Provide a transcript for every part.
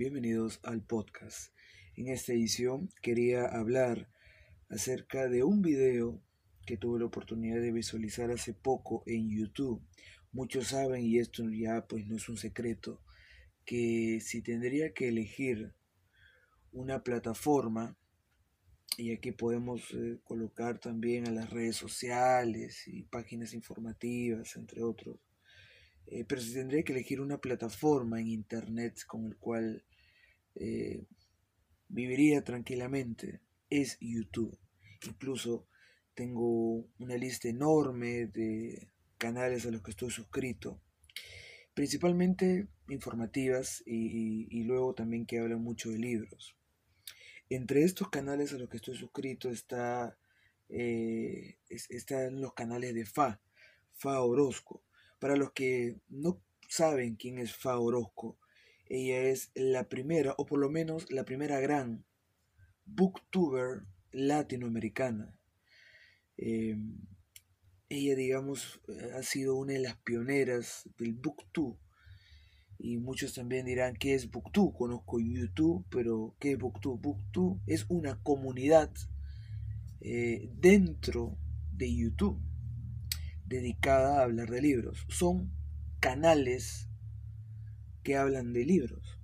Bienvenidos al podcast. En esta edición quería hablar acerca de un video que tuve la oportunidad de visualizar hace poco en YouTube. Muchos saben, y esto ya pues no es un secreto, que si tendría que elegir una plataforma, y aquí podemos eh, colocar también a las redes sociales y páginas informativas, entre otros, eh, pero si tendría que elegir una plataforma en internet con el cual eh, viviría tranquilamente, es YouTube. Incluso tengo una lista enorme de canales a los que estoy suscrito, principalmente informativas y, luego también que hablan mucho de libros. Entre estos canales a los que estoy suscrito está, eh, están los canales de FA, FA Orozco. Para los que no saben quién es Fa Orozco, ella es la primera, o por lo menos la primera gran booktuber latinoamericana. Em, ella, digamos, ha sido una de las pioneras del booktube. Y muchos también dirán, ¿qué es booktube? Conozco YouTube, pero ¿qué es booktube? Booktube es una comunidad eh, dentro de YouTube dedicada a hablar de libros. Son canales que hablan de libros.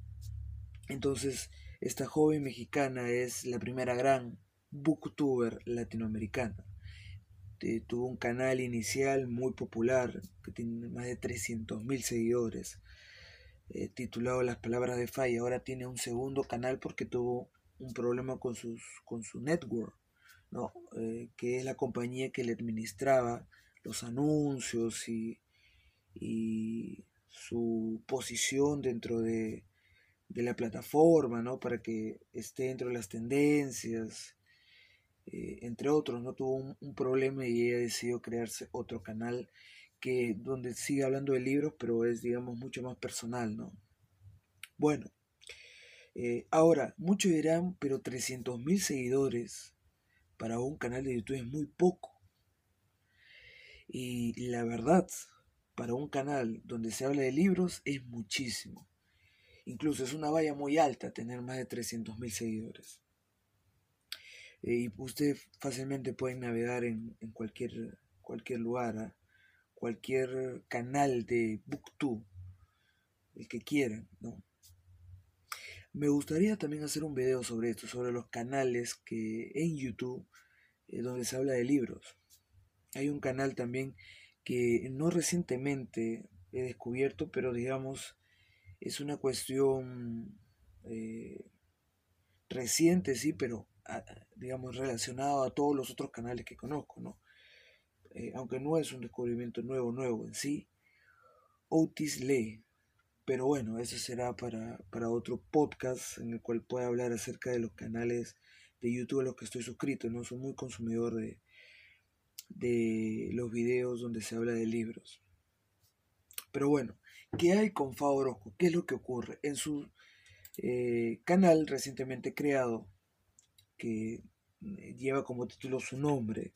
Entonces, esta joven mexicana es la primera gran booktuber latinoamericana. Eh, tuvo un canal inicial muy popular que tiene más de 300.000 seguidores, eh, titulado Las Palabras de Falla. Ahora tiene un segundo canal porque tuvo un problema con, sus, con su network, ¿no? Eh, que es la compañía que le administraba los anuncios y, su posición dentro de, la plataforma, ¿no? Para que esté dentro de las tendencias, eh, entre otros, ¿no? Tuvo un, problema y ella decidió crearse otro canal que donde sigue hablando de libros, pero es, digamos, mucho más personal, ¿no? Bueno, eh, ahora, muchos dirán, pero 300.000 seguidores para un canal de YouTube es muy poco. Y la verdad, para un canal donde se habla de libros es muchísimo. Incluso es una valla muy alta tener más de 300.000 seguidores. Eh, y ustedes fácilmente pueden navegar en, cualquier, cualquier lugar, ¿ah? cualquier canal de Booktube, el que quieran, ¿no? Me gustaría también hacer un video sobre esto, sobre los canales que en YouTube eh, donde se habla de libros. Hay un canal también que no recientemente he descubierto, pero digamos es una cuestión eh, reciente, sí, pero ah, digamos relacionado a todos los otros canales que conozco, ¿no? Eh, aunque no es un descubrimiento nuevo, nuevo en sí. Otis Lee. Pero bueno, eso será para, para otro podcast en el cual pueda hablar acerca de los canales de YouTube a los que estoy suscrito. No soy muy consumidor de, de los videos donde se habla de libros. Pero bueno, ¿qué hay con Fa Orozco? ¿Qué es lo que ocurre? En su eh, canal recientemente creado, que eh, lleva como título su nombre,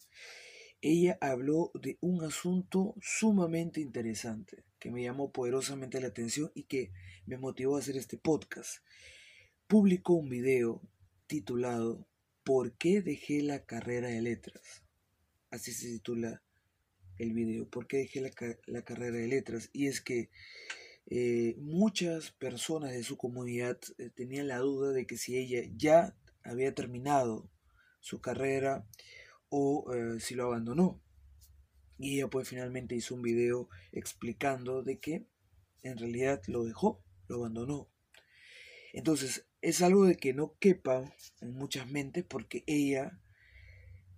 ella habló de un asunto sumamente interesante que me llamó poderosamente la atención y que me motivó a hacer este podcast. Publicó un video titulado ¿Por qué dejé la carrera de letras? Así se titula el video, ¿por qué dejé la, carrera de letras? Y es que eh, muchas personas de su comunidad eh, tenían la duda de que si ella ya había terminado su carrera o eh, si lo abandonó. Y ella pues finalmente hizo un video explicando de que en realidad lo dejó, lo abandonó. Entonces es algo de que no quepa en muchas mentes porque ella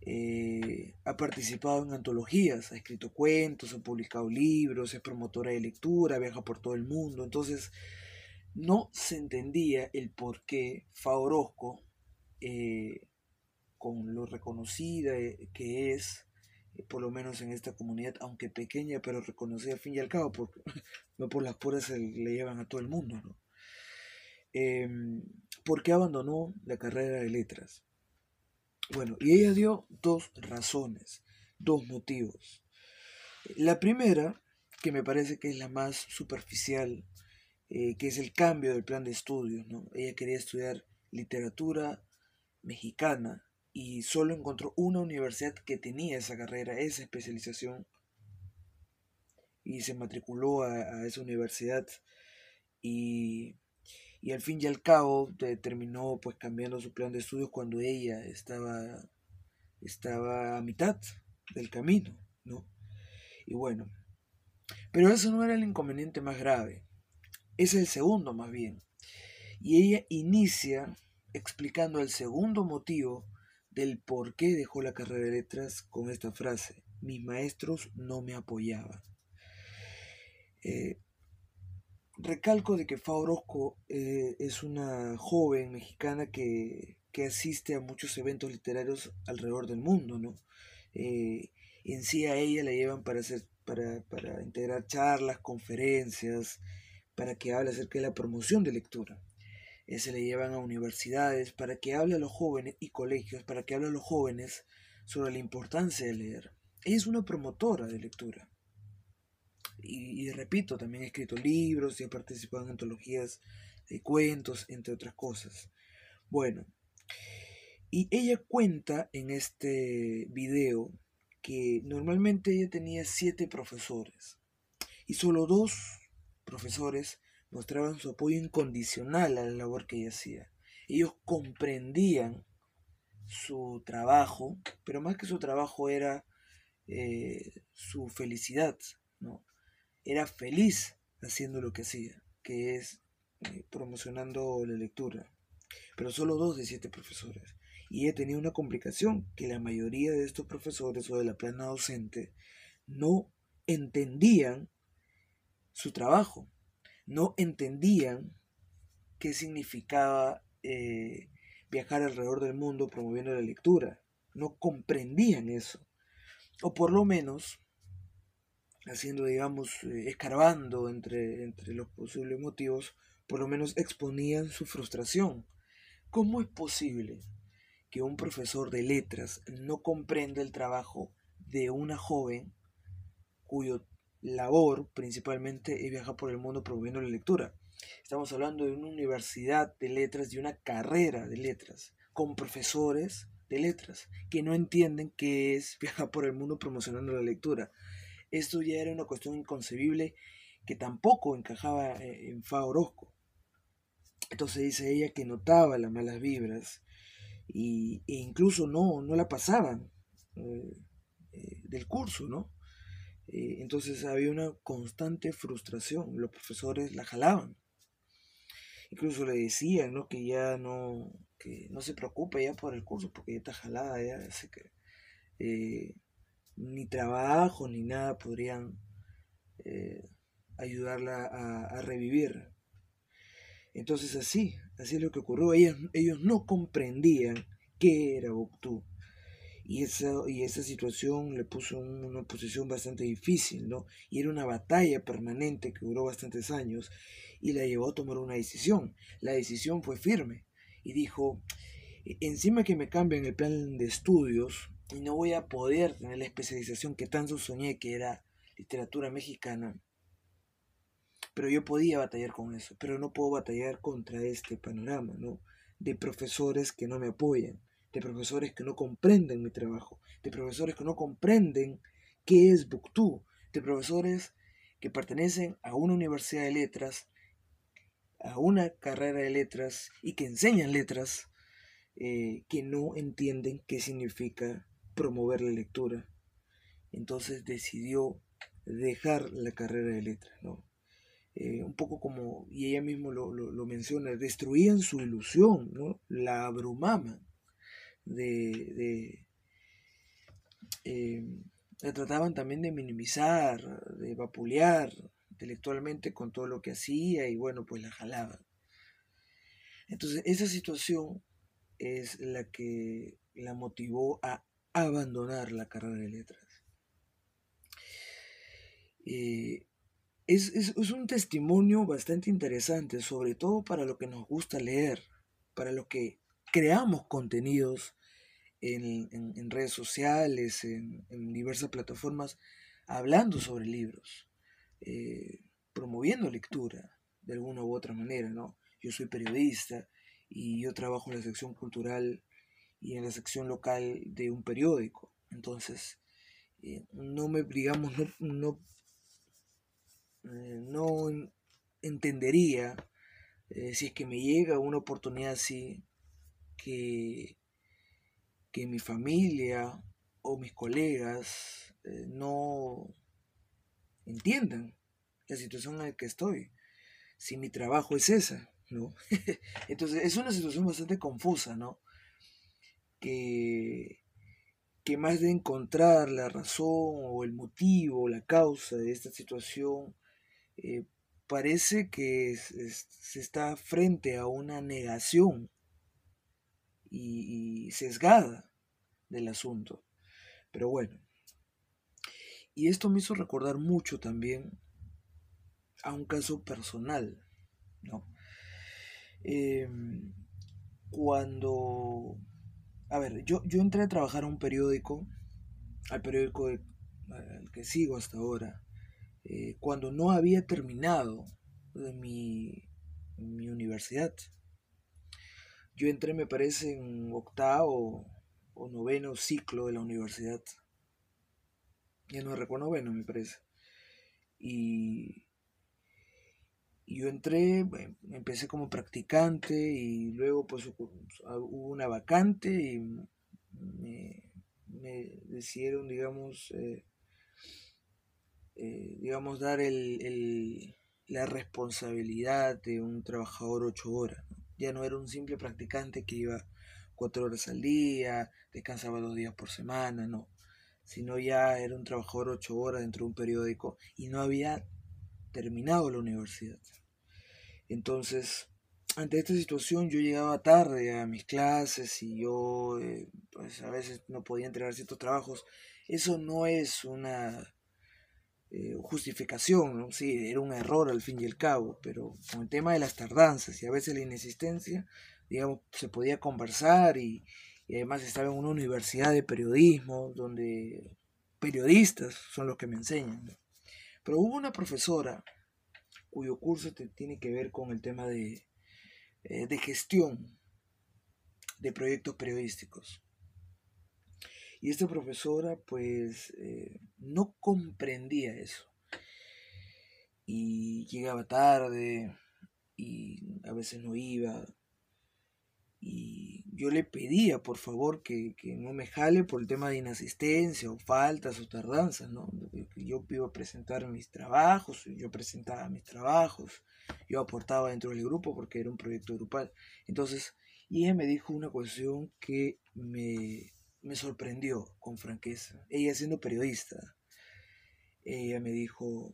eh, ha participado en antologías, ha escrito cuentos, ha publicado libros, es promotora de lectura, viaja por todo el mundo. Entonces, no se entendía el por qué Fa Orozco, eh, con lo reconocida eh, que es, por lo menos en esta comunidad, aunque pequeña, pero reconocida al fin y al cabo, no por las puras le llevan a todo el mundo, ¿no? Em, ¿Por qué abandonó la carrera de letras? Bueno, y ella dio dos razones, dos motivos. La primera, que me parece que es la más superficial eh, que es el cambio del plan de estudios. ¿no? Ella quería estudiar literatura mexicana y solo encontró una universidad que tenía esa carrera, esa especialización, y se matriculó a, esa universidad y, y, al fin y al cabo terminó pues cambiando su plan de estudios cuando ella estaba, estaba a mitad del camino, ¿no? Y bueno, pero eso no era el inconveniente más grave, es el segundo más bien. Y ella inicia explicando el segundo motivo del por qué dejó la carrera de letras con esta frase, mis maestros no me apoyaban. Eh, recalco de que Fa Orozco eh, es una joven mexicana que, asiste a muchos eventos literarios alrededor del mundo, ¿no? Eh, en sí a ella la llevan para, hacer, para, para integrar charlas, conferencias, para que hable acerca de la promoción de lectura. se le llevan a universidades para que hable a los jóvenes y colegios, para que hable a los jóvenes sobre la importancia de leer. Ella es una promotora de lectura. Y, repito, también ha escrito libros y ha participado en antologías de cuentos, entre otras cosas. Bueno, y ella cuenta en este video que normalmente ella tenía siete profesores y solo dos profesores mostraban su apoyo incondicional a la labor que ella hacía. Ellos comprendían su trabajo, pero más que su trabajo era eh, su felicidad, ¿no? Era feliz haciendo lo que hacía, que es eh, promocionando la lectura. Pero solo dos de siete profesores. Y he tenido una complicación, que la mayoría de estos profesores o de la plana docente no entendían su trabajo, no entendían qué significaba eh, viajar alrededor del mundo promoviendo la lectura, no comprendían eso. O por lo menos haciendo, digamos, eh, escarbando entre, entre los posibles motivos, por lo menos exponían su frustración. ¿Cómo es posible que un profesor de letras no comprenda el trabajo de una joven cuyo labor principalmente es viajar por el mundo promoviendo la lectura? Estamos hablando de una universidad de letras, y una carrera de letras, con profesores de letras que no entienden qué es viajar por el mundo promocionando la lectura. Esto ya era una cuestión inconcebible que tampoco encajaba eh, en Fa Orozco. Entonces dice ella que notaba las malas vibras y, e incluso no, no la pasaban eh, eh, del curso, ¿no? entonces había una constante frustración, los profesores la jalaban. Incluso le decían, ¿no? Que ya no, que no se preocupe ya por el curso porque ya está jalada, ya, así que ni trabajo ni nada podrían eh, ayudarla a, revivir. Entonces así, así es lo que ocurrió. Ellos, ellos no comprendían qué era Boctú. Y esa, y esa situación le puso en una posición bastante difícil, ¿no? Y era una batalla permanente que duró bastantes años y la llevó a tomar una decisión. La decisión fue firme y dijo, e-, encima que me cambien el plan de estudios, y no voy a poder tener la especialización que tanto soñé que era literatura mexicana. Pero yo podía batallar con eso, pero no puedo batallar contra este panorama, ¿no? De profesores que no me apoyan, de profesores que no comprenden mi trabajo, de profesores que no comprenden qué es Booktube, de profesores que pertenecen a una universidad de letras, a una carrera de letras y que enseñan letras, eh, que no entienden qué significa promover la lectura. Entonces decidió dejar la carrera de letras, ¿no? Eh, un poco como, y ella mismo lo, menciona, destruían su ilusión, ¿no? La abrumaban, de, eh, la trataban también de minimizar, de vapulear intelectualmente con todo lo que hacía y bueno, pues la jalaban. Entonces esa situación es la que la motivó a abandonar la carrera de letras. Eh, es, un testimonio bastante interesante, sobre todo para lo que nos gusta leer, para lo que creamos contenidos en, redes sociales, en, diversas plataformas, hablando sobre libros, eh, promoviendo lectura. de alguna u otra manera, ¿no? Yo soy periodista y yo trabajo en la sección cultural y en la sección local de un periódico. Entonces, eh, no me, digamos, no, no, eh, no entendería eh, si es que me llega una oportunidad así que, que mi familia o mis colegas no entiendan la situación en la que estoy, si mi trabajo es esa, ¿no? Entonces es una situación bastante confusa, ¿no? Que, que más de encontrar la razón o el motivo, la causa de esta situación, eh, parece que se está frente a una negación y sesgada del asunto. Pero bueno, y esto me hizo recordar mucho también a un caso personal, ¿no? Em, cuando, a ver, yo, yo entré a trabajar a un periódico, al periódico al que sigo hasta ahora, eh, cuando no había terminado de mi, mi universidad. Yo entré, me parece, en octavo o noveno ciclo de la universidad ya no recuerdo, bueno, me parece. Y, yo entré, empecé como practicante y luego pues hubo una vacante y me, decidieron, digamos, eh, eh, digamos, dar el, la responsabilidad de un trabajador ocho horas. Ya no era un simple practicante que iba cuatro horas al día, descansaba dos días por semana, no sino ya era un trabajador ocho horas dentro de un periódico y no había terminado la universidad. Entonces, ante esta situación yo llegaba tarde a mis clases y yo eh, pues a veces no podía entregar ciertos trabajos. Eso no es una eh, justificación, sí, era un error al fin y al cabo, pero con el tema de las tardanzas y a veces la inexistencia, digamos, se podía conversar y además estaba en una universidad de periodismo donde periodistas son los que me enseñan. Pero hubo una profesora cuyo curso tiene que ver con el tema de, eh, de gestión de proyectos periodísticos. Y esta profesora pues eh, no comprendía eso. Y llegaba tarde y a veces no iba. Y yo le pedía, por favor, que, no me jale por el tema de inasistencia o faltas o tardanzas, ¿no? Yo iba a presentar mis trabajos, yo presentaba mis trabajos, yo aportaba dentro del grupo porque era un proyecto grupal. Entonces, y ella me dijo una cuestión que me, me sorprendió con franqueza. Ella siendo periodista, ella me dijo,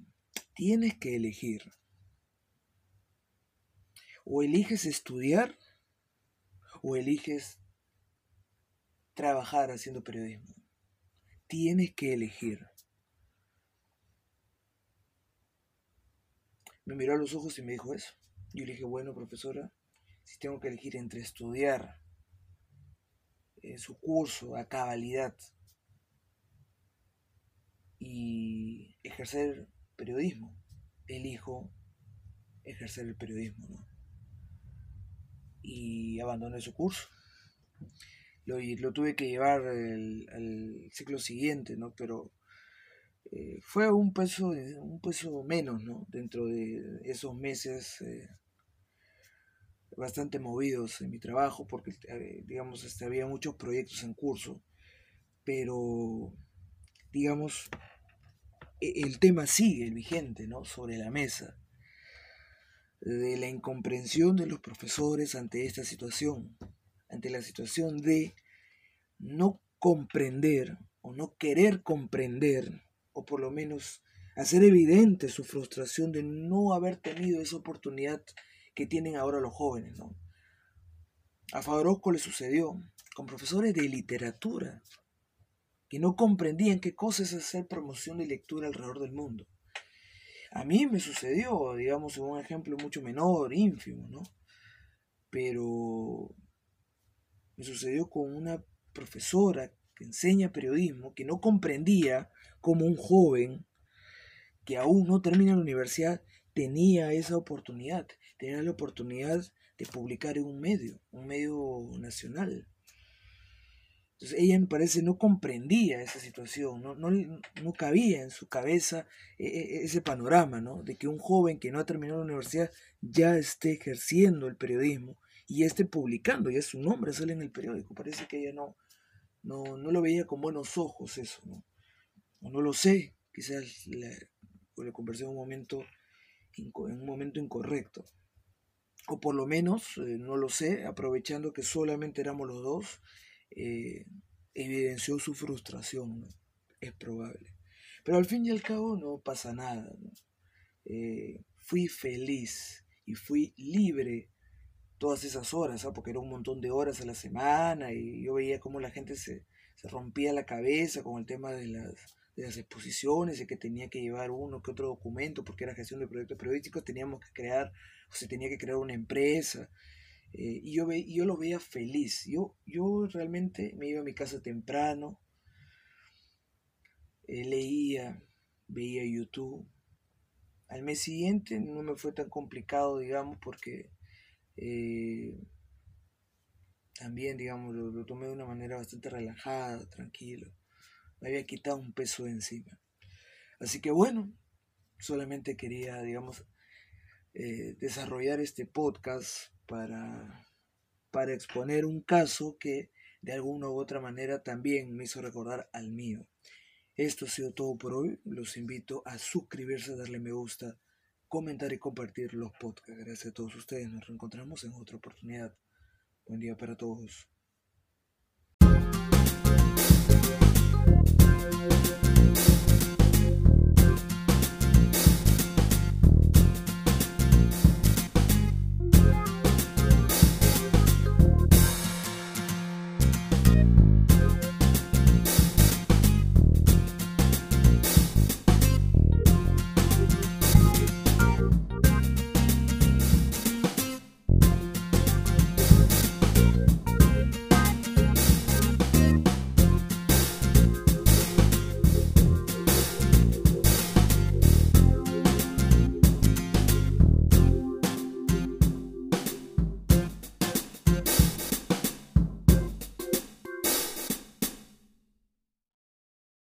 tienes que elegir. O eliges estudiar o eliges trabajar haciendo periodismo. Tienes que elegir. Me miró a los ojos y me dijo eso. Yo le dije, bueno, profesora, si tengo que elegir entre estudiar su curso a cabalidad y ejercer periodismo, elijo ejercer el periodismo, ¿no? y abandoné su curso. Lo, lo tuve que llevar al ciclo siguiente, ¿no? Pero eh, fue un peso, un peso menos, ¿no? Dentro de esos meses eh, bastante movidos en mi trabajo, porque, eh, digamos, este, había muchos proyectos en curso, pero, digamos, e, el tema sigue vigente, ¿no? Sobre la mesa de la incomprensión de los profesores ante esta situación, ante la situación de no comprender o no querer comprender, o por lo menos hacer evidente su frustración de no haber tenido esa oportunidad que tienen ahora los jóvenes. ¿no? A Fabrosco le sucedió con profesores de literatura que no comprendían qué cosa es hacer promoción de lectura alrededor del mundo. A mí me sucedió, digamos, un ejemplo mucho menor, ínfimo, ¿no? Pero me sucedió con una profesora que enseña periodismo, que no comprendía cómo un joven que aún no termina la universidad tenía esa oportunidad, tenía la oportunidad de publicar en un medio, un medio nacional. Entonces ella me parece no comprendía esa situación, no, no, no cabía en su cabeza e, e, ese panorama, ¿no? De que un joven que no ha terminado la universidad ya esté ejerciendo el periodismo y esté publicando, ya su nombre sale en el periódico. Parece que ella no, no, no lo veía con buenos ojos eso, ¿no? O no lo sé, quizás le, le conversé en un momento, en un momento incorrecto. O por lo menos, eh, no lo sé, aprovechando que solamente éramos los dos eh, evidenció su frustración, es probable. Pero al fin y al cabo no pasa nada. Eh, fui feliz y fui libre todas esas horas, ¿ah? porque era un montón de horas a la semana y yo veía cómo la gente se, se rompía la cabeza con el tema de las, de las exposiciones, de que tenía que llevar uno que otro documento, porque era gestión de proyectos periodísticos, teníamos que crear, o se tenía que crear una empresa, eh, y yo, ve, yo lo veía feliz. Yo, yo realmente me iba a mi casa temprano, eh, leía, veía YouTube. Al mes siguiente no me fue tan complicado, digamos, porque eh, también, digamos, lo, lo, tomé de una manera bastante relajada, tranquilo. Me había quitado un peso de encima. Así que bueno, solamente quería, digamos, desarrollar este podcast para, para exponer un caso que de alguna u otra manera también me hizo recordar al mío. Esto ha sido todo por hoy. Los invito a suscribirse, darle me gusta, comentar y compartir los podcasts. Gracias a todos ustedes. Nos reencontramos en otra oportunidad. Buen día para todos.